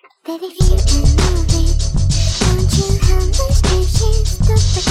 Baby, you can move it. Don't you understand? Stop